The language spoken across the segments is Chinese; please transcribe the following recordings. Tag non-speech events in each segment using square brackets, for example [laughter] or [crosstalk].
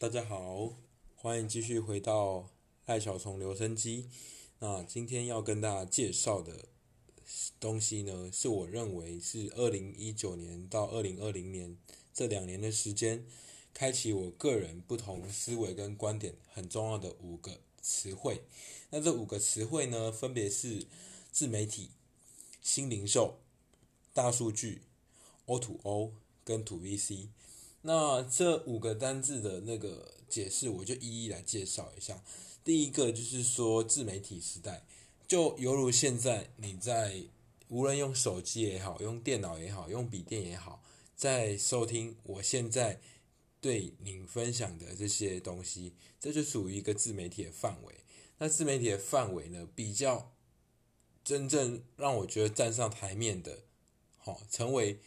大家好，欢迎继续回到赖小虫留声机。那今天要跟大家介绍的东西呢，是我认为是二零一九年到二零二零年这两年的时间，开启我个人不同思维跟观点很重要的五个词汇。那这五个词汇呢，分别是自媒体、新零售、大数据、O to O 跟 To VC。那这五个单字的那个解释，我就一一来介绍一下。第一个就是说，自媒体时代，就犹如现在你在无论用手机也好，用电脑也好，用笔电也好，在收听我现在对您分享的这些东西，这就属于一个自媒体的范围。那自媒体的范围呢，比较真正让我觉得站上台面的，好，成为。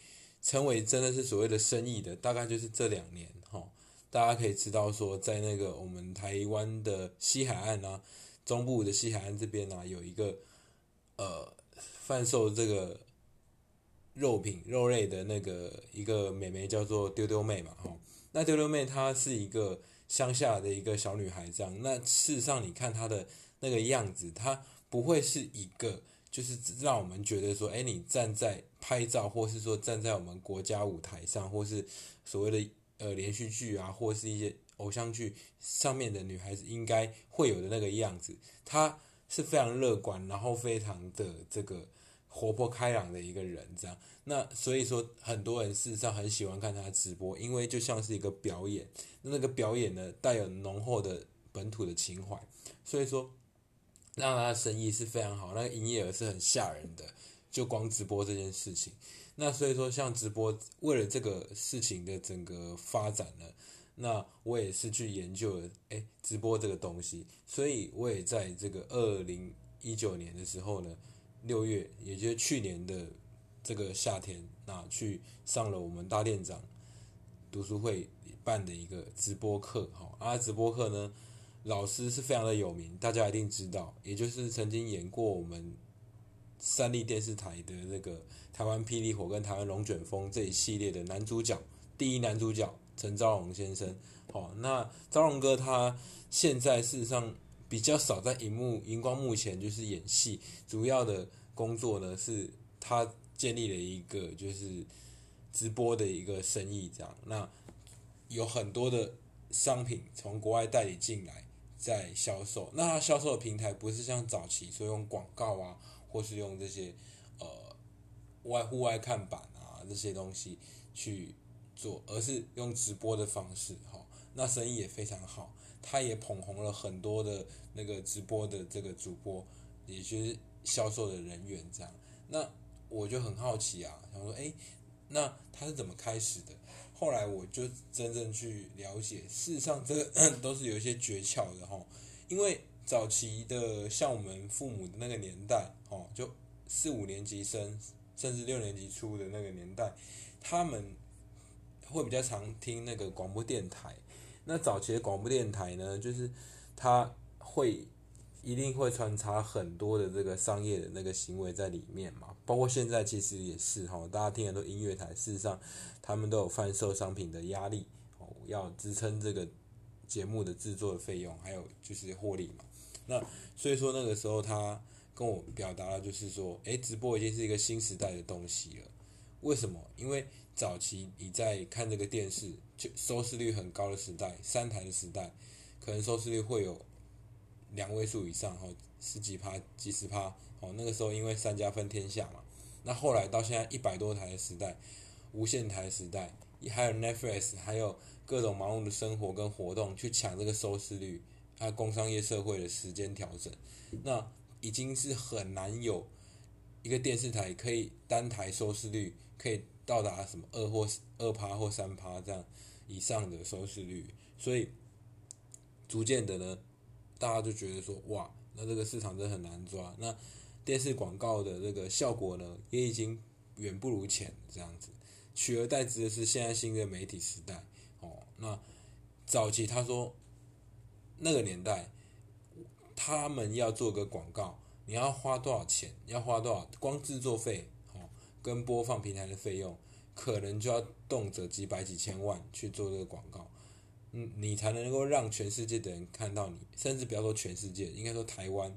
成为真的是所谓的生意的，大概就是这两年哈，大家可以知道说，在那个我们台湾的西海岸啊，中部的西海岸这边呢，有一个呃贩售这个肉品肉类的那个一个美眉叫做丢丢妹嘛哈，那丢丢妹她是一个乡下的一个小女孩这样，那事实上你看她的那个样子，她不会是一个。就是让我们觉得说，哎，你站在拍照，或是说站在我们国家舞台上，或是所谓的呃连续剧啊，或是一些偶像剧上面的女孩子应该会有的那个样子，她是非常乐观，然后非常的这个活泼开朗的一个人，这样。那所以说，很多人事实上很喜欢看她直播，因为就像是一个表演，那个表演呢带有浓厚的本土的情怀，所以说。让他生意是非常好，那个营业额是很吓人的，就光直播这件事情。那所以说，像直播为了这个事情的整个发展呢，那我也是去研究了，哎，直播这个东西。所以我也在这个二零一九年的时候呢，六月，也就是去年的这个夏天，那去上了我们大店长读书会办的一个直播课，哈，啊，直播课呢。老师是非常的有名，大家一定知道，也就是曾经演过我们三立电视台的那个台湾霹雳火跟台湾龙卷风这一系列的男主角，第一男主角陈昭荣先生。好，那昭荣哥他现在事实上比较少在荧幕荧光幕前就是演戏，主要的工作呢是他建立了一个就是直播的一个生意，这样，那有很多的商品从国外代理进来。在销售，那他销售的平台不是像早期说用广告啊，或是用这些呃外户外看板啊这些东西去做，而是用直播的方式，哈，那生意也非常好，他也捧红了很多的那个直播的这个主播，也就是销售的人员这样。那我就很好奇啊，想说，哎，那他是怎么开始的？后来我就真正去了解，事实上这个 [coughs] 都是有一些诀窍的哈。因为早期的像我们父母的那个年代，哦，就四五年级生，甚至六年级初的那个年代，他们会比较常听那个广播电台。那早期的广播电台呢，就是他会。一定会穿插很多的这个商业的那个行为在里面嘛，包括现在其实也是哈，大家听很多音乐台，事实上他们都有贩售商品的压力哦，要支撑这个节目的制作的费用，还有就是获利嘛。那所以说那个时候他跟我表达了，就是说，诶，直播已经是一个新时代的东西了。为什么？因为早期你在看这个电视，就收视率很高的时代，三台的时代，可能收视率会有。两位数以上，哈，十几趴、几十趴，哦，那个时候因为三家分天下嘛，那后来到现在一百多台的时代，无线台时代，还有 Netflix，还有各种忙碌的生活跟活动去抢这个收视率，还有工商业社会的时间调整，那已经是很难有一个电视台可以单台收视率可以到达什么二或二趴或三趴这样以上的收视率，所以逐渐的呢。大家就觉得说，哇，那这个市场真的很难抓。那电视广告的这个效果呢，也已经远不如前这样子。取而代之的是现在新的媒体时代。哦，那早期他说那个年代，他们要做个广告，你要花多少钱？要花多少？光制作费，哦，跟播放平台的费用，可能就要动辄几百几千万去做这个广告。嗯，你才能够让全世界的人看到你，甚至不要说全世界，应该说台湾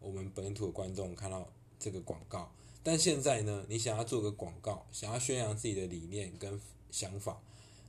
我们本土的观众看到这个广告。但现在呢，你想要做个广告，想要宣扬自己的理念跟想法，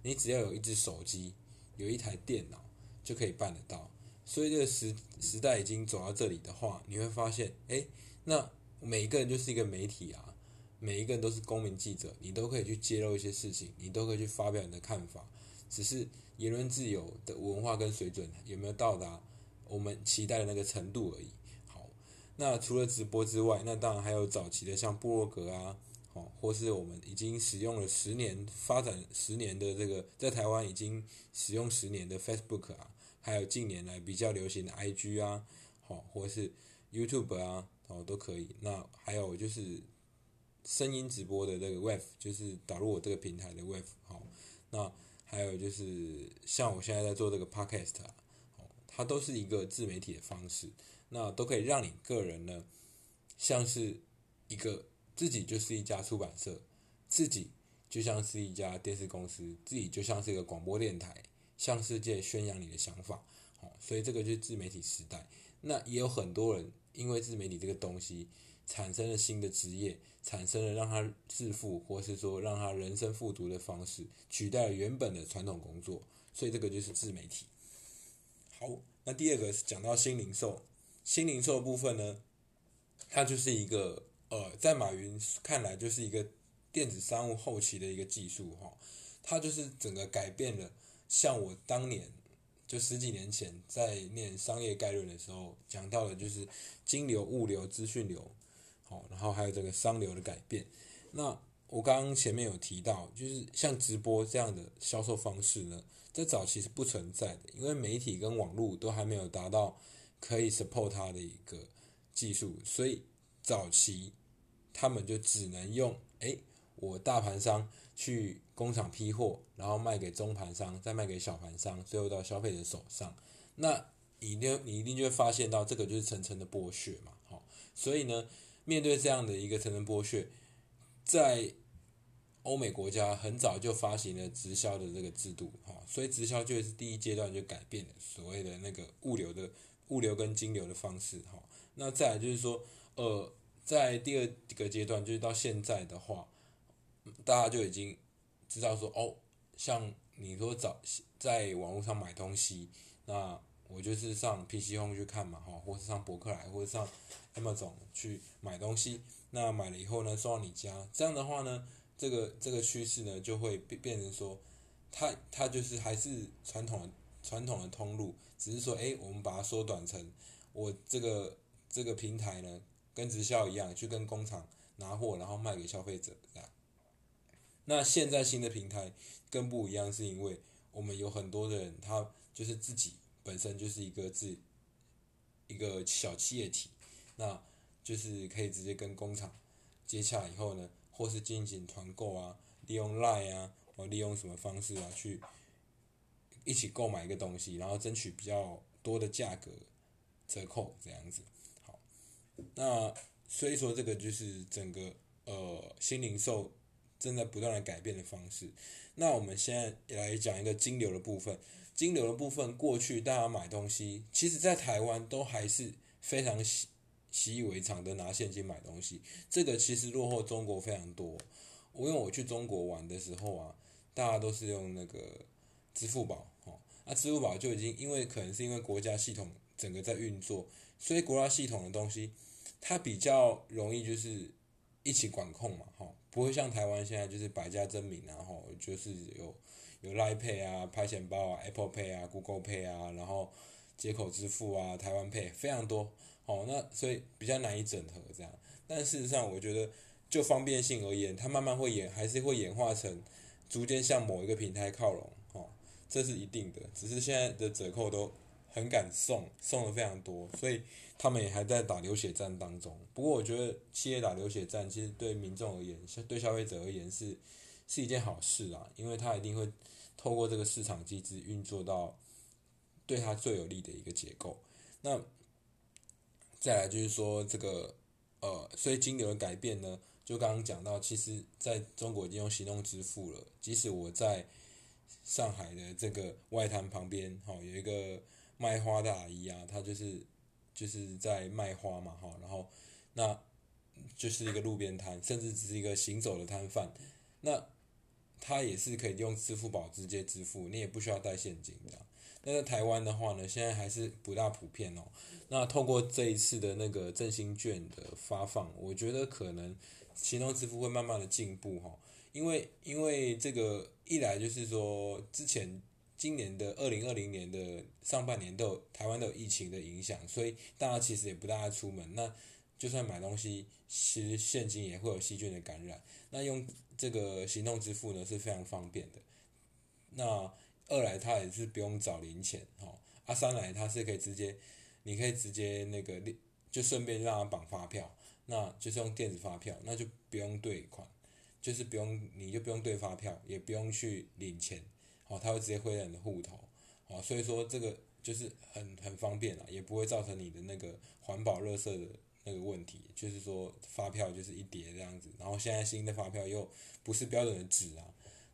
你只要有一只手机，有一台电脑就可以办得到。所以这个时时代已经走到这里的话，你会发现，哎，那每一个人就是一个媒体啊，每一个人都是公民记者，你都可以去揭露一些事情，你都可以去发表你的看法，只是。言论自由的文化跟水准有没有到达我们期待的那个程度而已。好，那除了直播之外，那当然还有早期的像布洛格啊，哦，或是我们已经使用了十年、发展十年的这个在台湾已经使用十年的 Facebook 啊，还有近年来比较流行的 IG 啊，好，或是 YouTube 啊，哦，都可以。那还有就是声音直播的这个 Web，就是导入我这个平台的 Web，好，那。还有就是像我现在在做这个 podcast，哦，它都是一个自媒体的方式，那都可以让你个人呢，像是一个自己就是一家出版社，自己就像是一家电视公司，自己就像是一个广播电台，向世界宣扬你的想法，哦，所以这个就是自媒体时代。那也有很多人因为自媒体这个东西。产生了新的职业，产生了让他致富，或是说让他人生富足的方式，取代了原本的传统工作，所以这个就是自媒体。好，那第二个是讲到新零售，新零售部分呢，它就是一个呃，在马云看来就是一个电子商务后期的一个技术哈，它就是整个改变了，像我当年就十几年前在念商业概论的时候讲到的，就是金流、物流、资讯流。好，然后还有这个商流的改变。那我刚刚前面有提到，就是像直播这样的销售方式呢，在早期是不存在的，因为媒体跟网络都还没有达到可以 support 它的一个技术，所以早期他们就只能用，哎，我大盘商去工厂批货，然后卖给中盘商，再卖给小盘商，最后到消费者手上。那你一定你一定就会发现到，这个就是层层的剥削嘛。好，所以呢。面对这样的一个层层剥削，在欧美国家很早就发行了直销的这个制度，哈，所以直销就是第一阶段就改变了所谓的那个物流的物流跟金流的方式，哈。那再来就是说，呃，在第二个阶段，就是到现在的话，大家就已经知道说，哦，像你说找在网络上买东西，那我就是上 PC Home 去看嘛，哈，或是上博客来，或者上。那么总去买东西，那买了以后呢，送到你家，这样的话呢，这个这个趋势呢，就会变变成说，它它就是还是传统的传统的通路，只是说，哎，我们把它缩短成，我这个这个平台呢，跟直销一样，去跟工厂拿货，然后卖给消费者，这样。那现在新的平台更不一样，是因为我们有很多的人，他就是自己本身就是一个自一个小企业体。那就是可以直接跟工厂接洽以后呢，或是进行团购啊，利用 Line 啊，或利用什么方式啊，去一起购买一个东西，然后争取比较多的价格折扣这样子。好，那所以说这个就是整个呃新零售正在不断的改变的方式。那我们现在来讲一个金流的部分，金流的部分过去大家买东西，其实在台湾都还是非常习。习以为常的拿现金买东西，这个其实落后中国非常多。我因为我去中国玩的时候啊，大家都是用那个支付宝，哦，那支付宝就已经因为可能是因为国家系统整个在运作，所以国家系统的东西它比较容易就是一起管控嘛，哈，不会像台湾现在就是百家争鸣，然后就是有有 Line Pay 啊、拍钱包啊、Apple Pay 啊、Google Pay 啊，然后接口支付啊、台湾 Pay 非常多。哦，那所以比较难以整合这样，但事实上，我觉得就方便性而言，它慢慢会演，还是会演化成逐渐向某一个平台靠拢，哦，这是一定的。只是现在的折扣都很敢送，送的非常多，所以他们也还在打流血战当中。不过，我觉得企业打流血战，其实对民众而言，对消费者而言是是一件好事啊，因为他一定会透过这个市场机制运作到对他最有利的一个结构。那再来就是说这个，呃，所以金流的改变呢，就刚刚讲到，其实在中国已经用行动支付了。即使我在上海的这个外滩旁边，哈，有一个卖花的阿姨啊，她就是就是在卖花嘛，哈，然后那就是一个路边摊，甚至只是一个行走的摊贩，那他也是可以用支付宝直接支付，你也不需要带现金的。那在台湾的话呢，现在还是不大普遍哦。那透过这一次的那个振兴券的发放，我觉得可能行动支付会慢慢的进步哈。因为因为这个一来就是说，之前今年的二零二零年的上半年都有台湾都有疫情的影响，所以大家其实也不大爱出门。那就算买东西，其实现金也会有细菌的感染。那用这个行动支付呢是非常方便的。那二来它也是不用找零钱，哈。啊三来它是可以直接，你可以直接那个就顺便让它绑发票，那就是用电子发票，那就不用兑款，就是不用你就不用对发票，也不用去领钱，哦，它会直接汇到你的户头，好，所以说这个就是很很方便啦，也不会造成你的那个环保垃圾的那个问题，就是说发票就是一叠这样子，然后现在新的发票又不是标准的纸啊，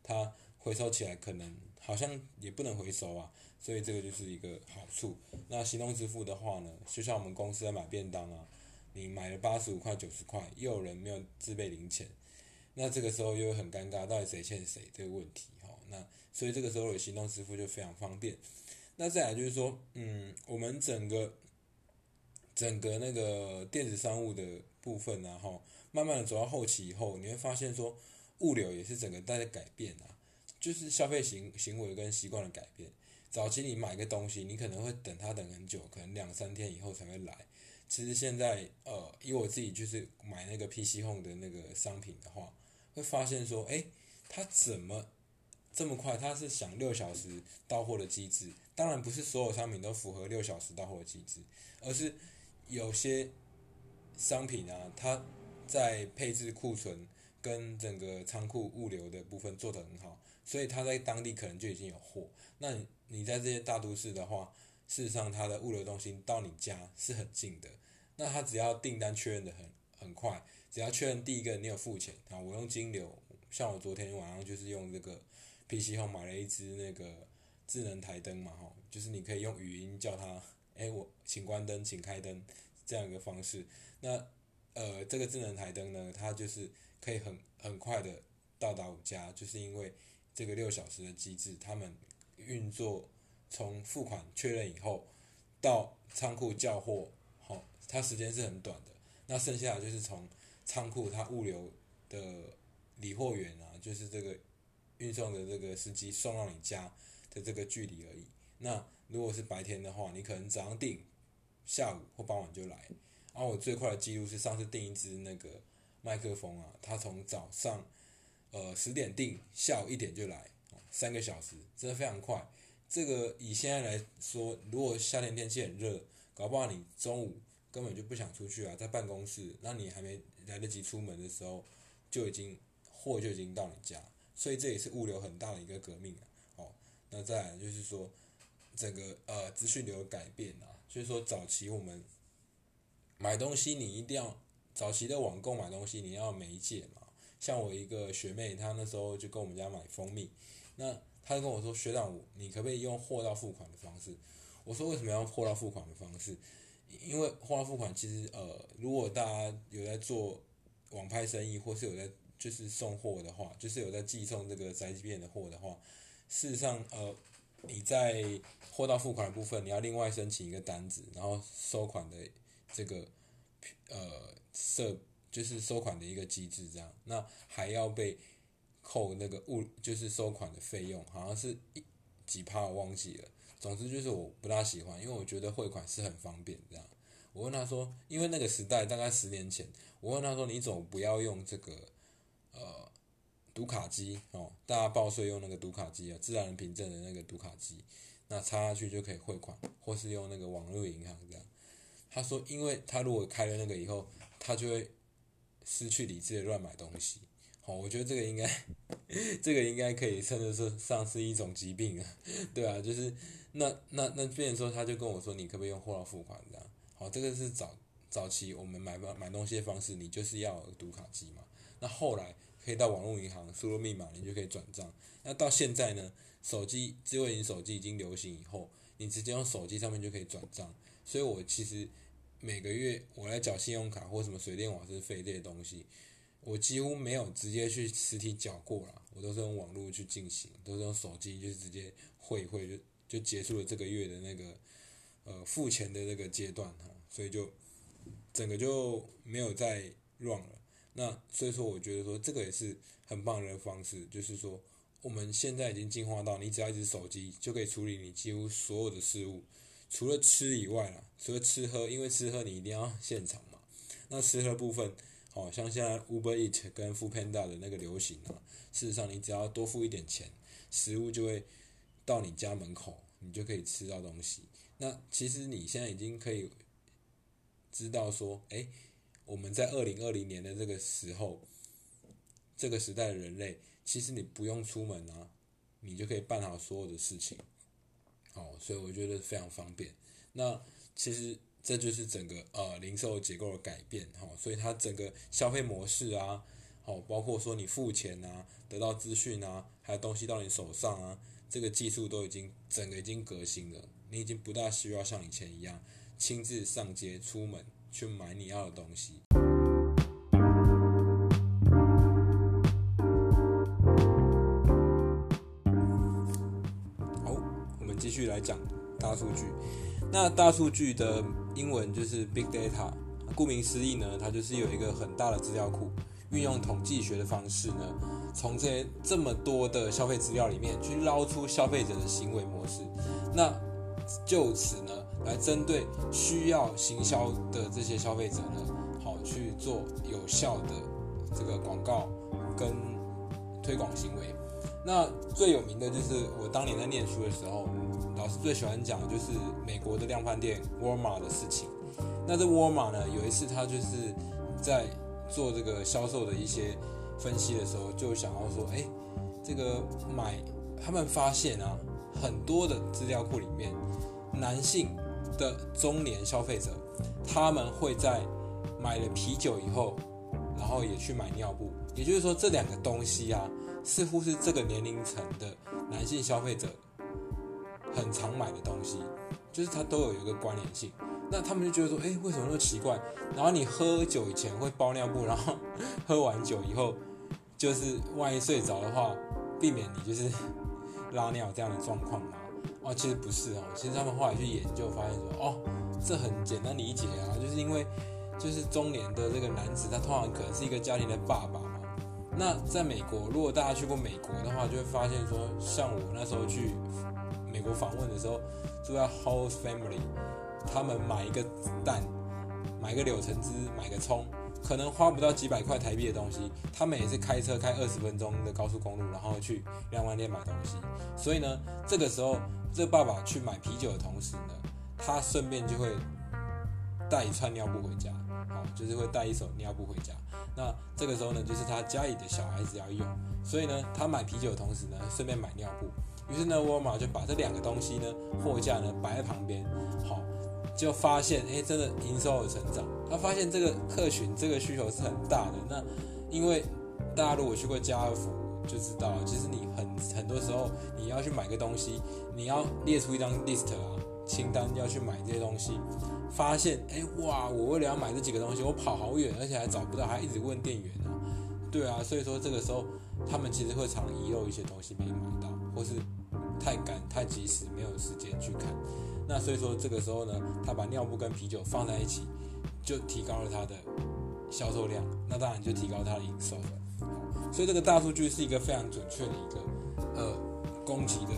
它回收起来可能。好像也不能回收啊，所以这个就是一个好处。那行动支付的话呢，就像我们公司在买便当啊，你买了八十五块、九十块，又有人没有自备零钱，那这个时候又很尴尬，到底谁欠谁这个问题。那所以这个时候有行动支付就非常方便。那再来就是说，嗯，我们整个整个那个电子商务的部分呢，哈，慢慢的走到后期以后，你会发现说，物流也是整个在改变啊。就是消费行行为跟习惯的改变。早期你买个东西，你可能会等它等很久，可能两三天以后才会来。其实现在，呃，以我自己就是买那个 PC Home 的那个商品的话，会发现说，哎，它怎么这么快？它是想六小时到货的机制。当然不是所有商品都符合六小时到货的机制，而是有些商品啊，它在配置库存跟整个仓库物流的部分做得很好。所以他在当地可能就已经有货。那你在这些大都市的话，事实上它的物流中心到你家是很近的。那他只要订单确认的很很快，只要确认第一个你有付钱啊，我用金流，像我昨天晚上就是用这个 PC 后买了一支那个智能台灯嘛，吼，就是你可以用语音叫它，哎，我请关灯，请开灯这样一个方式。那呃，这个智能台灯呢，它就是可以很很快的到达我家，就是因为。这个六小时的机制，他们运作从付款确认以后到仓库叫货，好，它时间是很短的。那剩下的就是从仓库它物流的理货员啊，就是这个运送的这个司机送到你家的这个距离而已。那如果是白天的话，你可能早上订，下午或傍晚就来。然后我最快的记录是上次订一支那个麦克风啊，它从早上。呃，十点定，下午一点就来，三个小时，真的非常快。这个以现在来说，如果夏天天气很热，搞不好你中午根本就不想出去啊，在办公室，那你还没来得及出门的时候，就已经货就已经到你家，所以这也是物流很大的一个革命啊。哦，那再来就是说，整个呃资讯流的改变啊，就是说早期我们买东西，你一定要早期的网购买东西，你要媒介嘛。像我一个学妹，她那时候就跟我们家买蜂蜜，那她就跟我说：“学长，你可不可以用货到付款的方式？”我说：“为什么要货到付款的方式？因为货到付款其实呃，如果大家有在做网拍生意，或是有在就是送货的话，就是有在寄送这个宅急便的货的话，事实上呃，你在货到付款的部分，你要另外申请一个单子，然后收款的这个呃设。”就是收款的一个机制，这样，那还要被扣那个物，就是收款的费用，好像是一几趴，忘记了。总之就是我不大喜欢，因为我觉得汇款是很方便，这样。我问他说，因为那个时代大概十年前，我问他说，你总不要用这个呃读卡机哦，大家报税用那个读卡机啊，自然人凭证的那个读卡机，那插下去就可以汇款，或是用那个网络银行这样。他说，因为他如果开了那个以后，他就会。失去理智的乱买东西，好，我觉得这个应该，[laughs] 这个应该可以称得是上是一种疾病啊，[laughs] 对啊，就是那那那，别人说他就跟我说，你可不可以用货到付款这样？好，这个是早早期我们买买东西的方式，你就是要读卡机嘛。那后来可以到网络银行输入密码，你就可以转账。那到现在呢，手机智慧型手机已经流行以后，你直接用手机上面就可以转账。所以我其实每个月我来缴信用卡或什么水电瓦斯费这些东西，我几乎没有直接去实体缴过了，我都是用网络去进行，都是用手机就是直接汇一汇就就结束了这个月的那个呃付钱的那个阶段哈，所以就整个就没有再 run 了。那所以说，我觉得说这个也是很棒的方式，就是说我们现在已经进化到你只要一只手机就可以处理你几乎所有的事物。除了吃以外啦，除了吃喝，因为吃喝你一定要现场嘛。那吃喝部分，好像现在 Uber Eat 跟 f o o Panda 的那个流行啊，事实上你只要多付一点钱，食物就会到你家门口，你就可以吃到东西。那其实你现在已经可以知道说，哎，我们在二零二零年的这个时候，这个时代的人类，其实你不用出门啊，你就可以办好所有的事情。哦，所以我觉得非常方便。那其实这就是整个呃零售结构的改变，哈，所以它整个消费模式啊，哦，包括说你付钱啊，得到资讯啊，还有东西到你手上啊，这个技术都已经整个已经革新了。你已经不大需要像以前一样亲自上街出门去买你要的东西。好，我们继续来讲大数据，那大数据的英文就是 big data，顾名思义呢，它就是有一个很大的资料库，运用统计学的方式呢，从这些这么多的消费资料里面去捞出消费者的行为模式，那就此呢，来针对需要行销的这些消费者呢，好去做有效的这个广告跟推广行为。那最有名的就是我当年在念书的时候，老师最喜欢讲的就是美国的量贩店沃尔玛的事情。那这沃尔玛呢，有一次他就是在做这个销售的一些分析的时候，就想要说，哎，这个买他们发现啊，很多的资料库里面，男性的中年消费者，他们会在买了啤酒以后，然后也去买尿布，也就是说这两个东西啊。似乎是这个年龄层的男性消费者很常买的东西，就是它都有一个关联性。那他们就觉得说，哎，为什么那么奇怪？然后你喝酒以前会包尿布，然后喝完酒以后，就是万一睡着的话，避免你就是拉尿这样的状况吗？哦，其实不是哦，其实他们后来去研究发现说，哦，这很简单理解啊，就是因为就是中年的这个男子，他通常可能是一个家庭的爸爸嘛。那在美国，如果大家去过美国的话，就会发现说，像我那时候去美国访问的时候，住在 House Family，他们买一个蛋，买个柳橙汁，买个葱，可能花不到几百块台币的东西，他们也是开车开二十分钟的高速公路，然后去量贩店买东西。所以呢，这个时候，这爸爸去买啤酒的同时呢，他顺便就会带一串尿布回家，好，就是会带一手尿布回家。那这个时候呢，就是他家里的小孩子要用，所以呢，他买啤酒的同时呢，顺便买尿布。于是呢，沃尔玛就把这两个东西呢，货架呢摆在旁边，好，就发现，哎，真的营收有成长。他发现这个客群这个需求是很大的。那因为大家如果去过家乐福就知道，其实你很很多时候你要去买个东西，你要列出一张 list 啊清单，要去买这些东西。发现哎哇！我为了要买这几个东西，我跑好远，而且还找不到，还一直问店员啊。对啊，所以说这个时候他们其实会常遗漏一些东西没买到，或是太赶太及时没有时间去看。那所以说这个时候呢，他把尿布跟啤酒放在一起，就提高了他的销售量，那当然就提高他的营收了。所以这个大数据是一个非常准确的一个呃供给的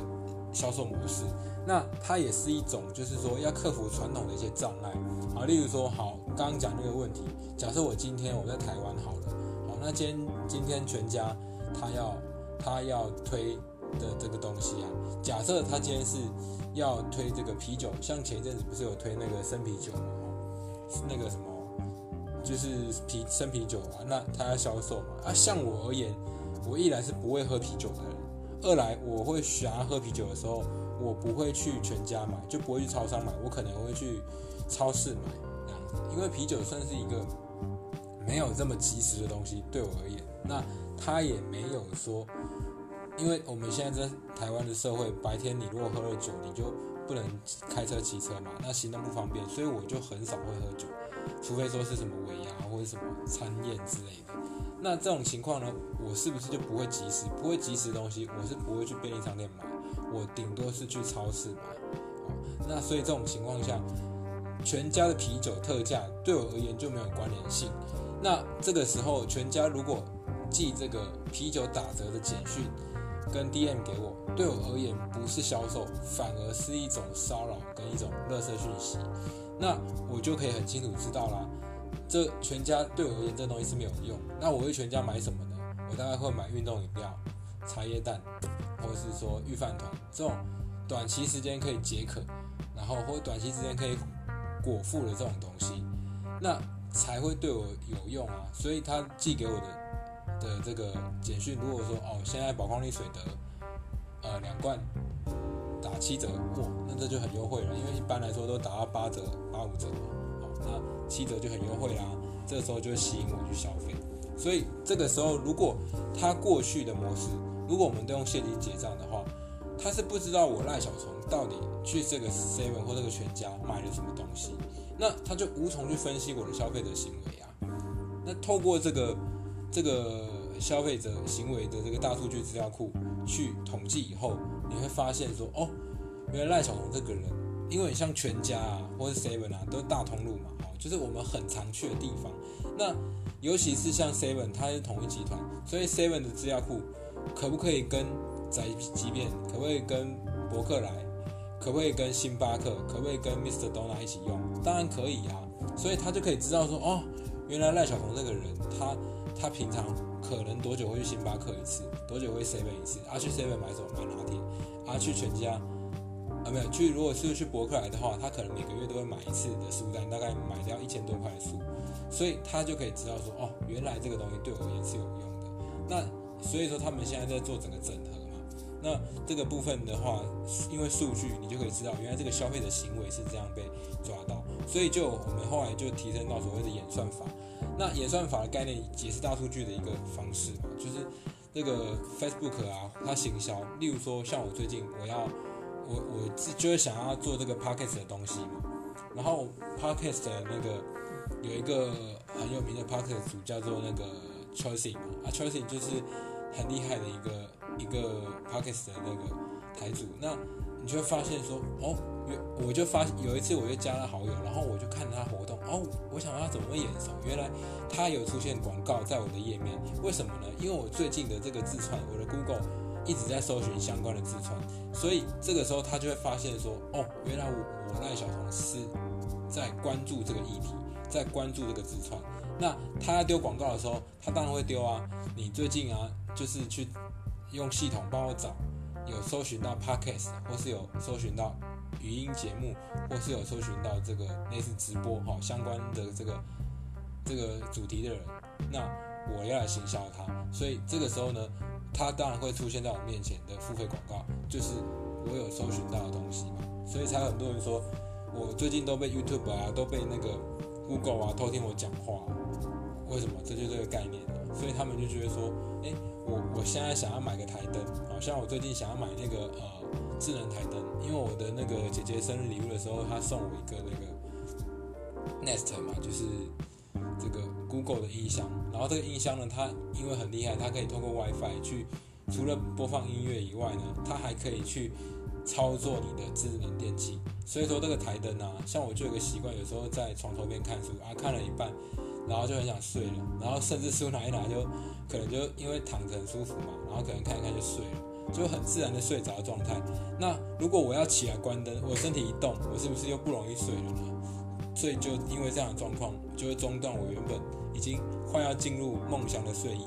销售模式。那它也是一种，就是说要克服传统的一些障碍啊，例如说，好，刚刚讲那个问题，假设我今天我在台湾好了，好，那今天今天全家他要他要推的这个东西啊，假设他今天是要推这个啤酒，像前一阵子不是有推那个生啤酒嘛，那个什么，就是啤生啤酒嘛，那他要销售嘛，啊，像我而言，我一来是不会喝啤酒的人，二来我会想要喝啤酒的时候。我不会去全家买，就不会去超商买，我可能会去超市买这样子，因为啤酒算是一个没有这么及时的东西，对我而言，那他也没有说因为我们现在在台湾的社会，白天你如果喝了酒，你就不能开车骑车嘛，那行动不方便，所以我就很少会喝酒，除非说是什么尾牙或者什么餐宴之类的。那这种情况呢，我是不是就不会及时？不会及时的东西，我是不会去便利商店买，我顶多是去超市买。哦，那所以这种情况下，全家的啤酒特价对我而言就没有关联性。那这个时候，全家如果寄这个啤酒打折的简讯跟 DM 给我，对我而言不是销售，反而是一种骚扰跟一种垃圾讯息。那我就可以很清楚知道啦。这全家对我而言，这东西是没有用。那我会全家买什么呢？我大概会买运动饮料、茶叶蛋，或是说御饭团这种短期时间可以解渴，然后或短期时间可以果腹的这种东西，那才会对我有用啊。所以他寄给我的的这个简讯，如果说哦，现在宝矿力水的呃两罐打七折，哇，那这就很优惠了，因为一般来说都打到八折、八五折。那七折就很优惠啦，这个时候就会吸引我去消费。所以这个时候，如果他过去的模式，如果我们都用现金结账的话，他是不知道我赖小虫到底去这个 seven 或这个全家买了什么东西，那他就无从去分析我的消费者行为啊。那透过这个这个消费者行为的这个大数据资料库去统计以后，你会发现说，哦，原来赖小龙这个人。因为你像全家啊，或是 Seven 啊，都是大通路嘛，哦，就是我们很常去的地方。那尤其是像 Seven，它是同一集团，所以 Seven 的资料库可不可以跟宅急便，可不可以跟博客来，可不可以跟星巴克，可不可以跟 Mr. Dona 一起用？当然可以啊。所以他就可以知道说，哦，原来赖小龙这个人，他他平常可能多久会去星巴克一次，多久会 Seven 一次？啊，去 Seven 买什么？买拿铁。啊，去全家。啊，没有去。如果是去博客来的话，他可能每个月都会买一次的书单，大概买掉一千多块的书，所以他就可以知道说，哦，原来这个东西对我而言是有用的。那所以说他们现在在做整个整合嘛。那这个部分的话，因为数据，你就可以知道原来这个消费者行为是这样被抓到，所以就我们后来就提升到所谓的演算法。那演算法的概念也是大数据的一个方式嘛，就是这个 Facebook 啊，它行销，例如说像我最近我要。我我是就是想要做这个 podcast 的东西嘛，然后 podcast 的那个有一个很有名的 podcast 组叫做那个 Chelsea 嘛，啊 Chelsea 就是很厉害的一个一个 podcast 的那个台主，那就会发现说，哦，有我就发有一次我就加了好友，然后我就看他活动，哦，我想他怎么会眼熟，原来他有出现广告在我的页面，为什么呢？因为我最近的这个自创，我的 Google 一直在搜寻相关的自创。所以这个时候他就会发现说，哦，原来我我赖小彤是在关注这个议题，在关注这个自创。那他要丢广告的时候，他当然会丢啊。你最近啊，就是去用系统帮我找，有搜寻到 podcast，或是有搜寻到语音节目，或是有搜寻到这个类似直播哈相关的这个这个主题的人，那我要来行销他。所以这个时候呢。它当然会出现在我面前的付费广告，就是我有搜寻到的东西嘛，所以才很多人说我最近都被 YouTube 啊，都被那个 Google 啊偷听我讲话，为什么？这就是这个概念呢所以他们就觉得说，哎，我我现在想要买个台灯，好像我最近想要买那个呃智能台灯，因为我的那个姐姐生日礼物的时候，她送我一个那个 Nest 嘛，就是。这个 Google 的音箱，然后这个音箱呢，它因为很厉害，它可以通过 WiFi 去，除了播放音乐以外呢，它还可以去操作你的智能电器。所以说这个台灯啊，像我就有个习惯，有时候在床头边看书啊，看了一半，然后就很想睡了，然后甚至书拿一拿就可能就因为躺着很舒服嘛，然后可能看一看就睡了，就很自然的睡着的状态。那如果我要起来关灯，我身体一动，我是不是又不容易睡了呢？所以就因为这样的状况，就会中断我原本已经快要进入梦乡的睡意。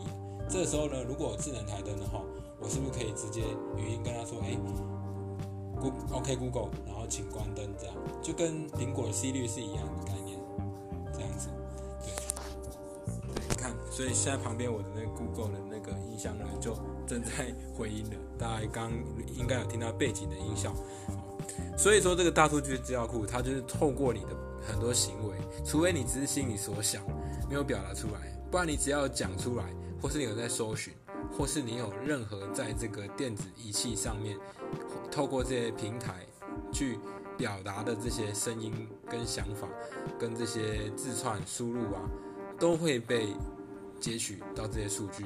这时候呢，如果有智能台灯的话，我是不是可以直接语音跟他说：“哎，Go OK Google，然后请关灯。”这样就跟苹果的 C 率是一样的，所以现在旁边我的那个 Google 的那个音箱呢，就正在回音了。大家刚应该有听到背景的音效。所以说，这个大数据资料库，它就是透过你的。很多行为，除非你只是心里所想，没有表达出来，不然你只要讲出来，或是你有在搜寻，或是你有任何在这个电子仪器上面透过这些平台去表达的这些声音跟想法，跟这些字串输入啊，都会被截取到这些数据。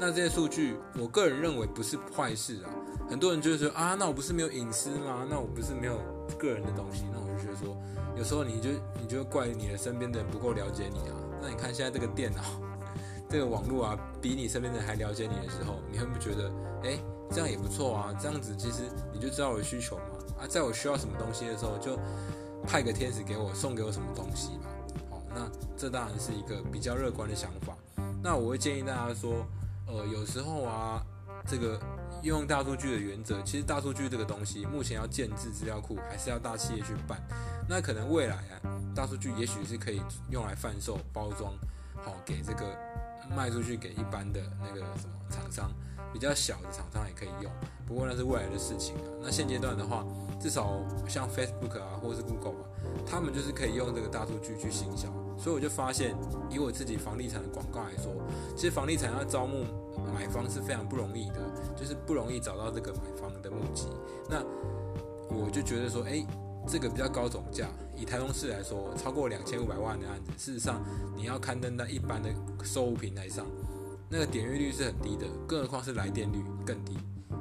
那这些数据，我个人认为不是坏事啊。很多人就是说啊，那我不是没有隐私吗？那我不是没有个人的东西？那我就觉得说，有时候你就你就怪你的身边的人不够了解你啊。那你看现在这个电脑、[laughs] 这个网络啊，比你身边的人还了解你的时候，你会不会觉得，哎，这样也不错啊？这样子其实你就知道我的需求嘛。啊，在我需要什么东西的时候，就派个天使给我，送给我什么东西嘛。好，那这当然是一个比较乐观的想法。那我会建议大家说。呃，有时候啊，这个用大数据的原则，其实大数据这个东西，目前要建制资料库，还是要大企业去办。那可能未来啊，大数据也许是可以用来贩售、包装，好给这个卖出去给一般的那个什么厂商，比较小的厂商也可以用。不过那是未来的事情啊。那现阶段的话，至少像 Facebook 啊，或是 Google 啊，他们就是可以用这个大数据去行销。所以我就发现，以我自己房地产的广告来说，其实房地产要招募买方是非常不容易的，就是不容易找到这个买方的募集。那我就觉得说，哎，这个比较高总价，以台中市来说，超过两千五百万的案子，事实上你要刊登在一般的售屋平台上，那个点阅率是很低的，更何况是来电率更低。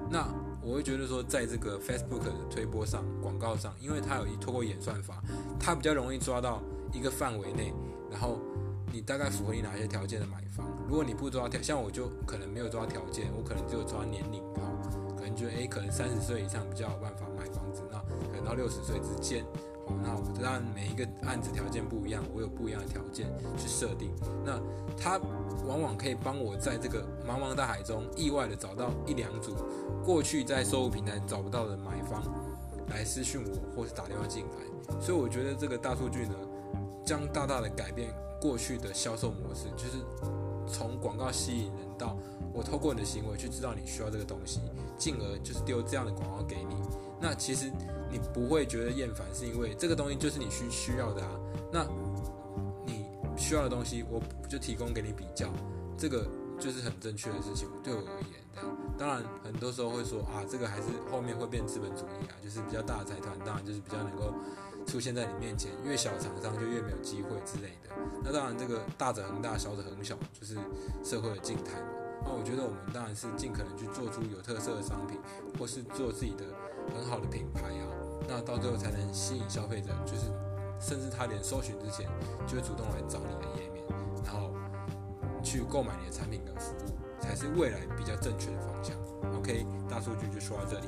那我会觉得说，在这个 Facebook 的推播上、广告上，因为它有一通过演算法，它比较容易抓到。一个范围内，然后你大概符合你哪些条件的买房？如果你不抓条，像我就可能没有抓条件，我可能只有抓年龄，吧，可能觉得诶，可能三十岁以上比较有办法买房子，那可能到六十岁之间，那我当然每一个案子条件不一样，我有不一样的条件去设定，那它往往可以帮我在这个茫茫大海中意外的找到一两组过去在收入平台找不到的买方来私讯我，或是打电话进来，所以我觉得这个大数据呢。将大大的改变过去的销售模式，就是从广告吸引人到我透过你的行为去知道你需要这个东西，进而就是丢这样的广告给你。那其实你不会觉得厌烦，是因为这个东西就是你需需要的啊。那你需要的东西，我就提供给你比较，这个就是很正确的事情。对我而言，这样当然很多时候会说啊，这个还是后面会变资本主义啊，就是比较大的财团，当然就是比较能够。出现在你面前，越小厂商就越没有机会之类的。那当然，这个大者恒大，小者恒小，就是社会的静态嘛。那我觉得我们当然是尽可能去做出有特色的商品，或是做自己的很好的品牌啊。那到最后才能吸引消费者，就是甚至他连搜寻之前就会主动来找你的页面，然后去购买你的产品跟服务，才是未来比较正确的方向。OK，大数据就说到这里。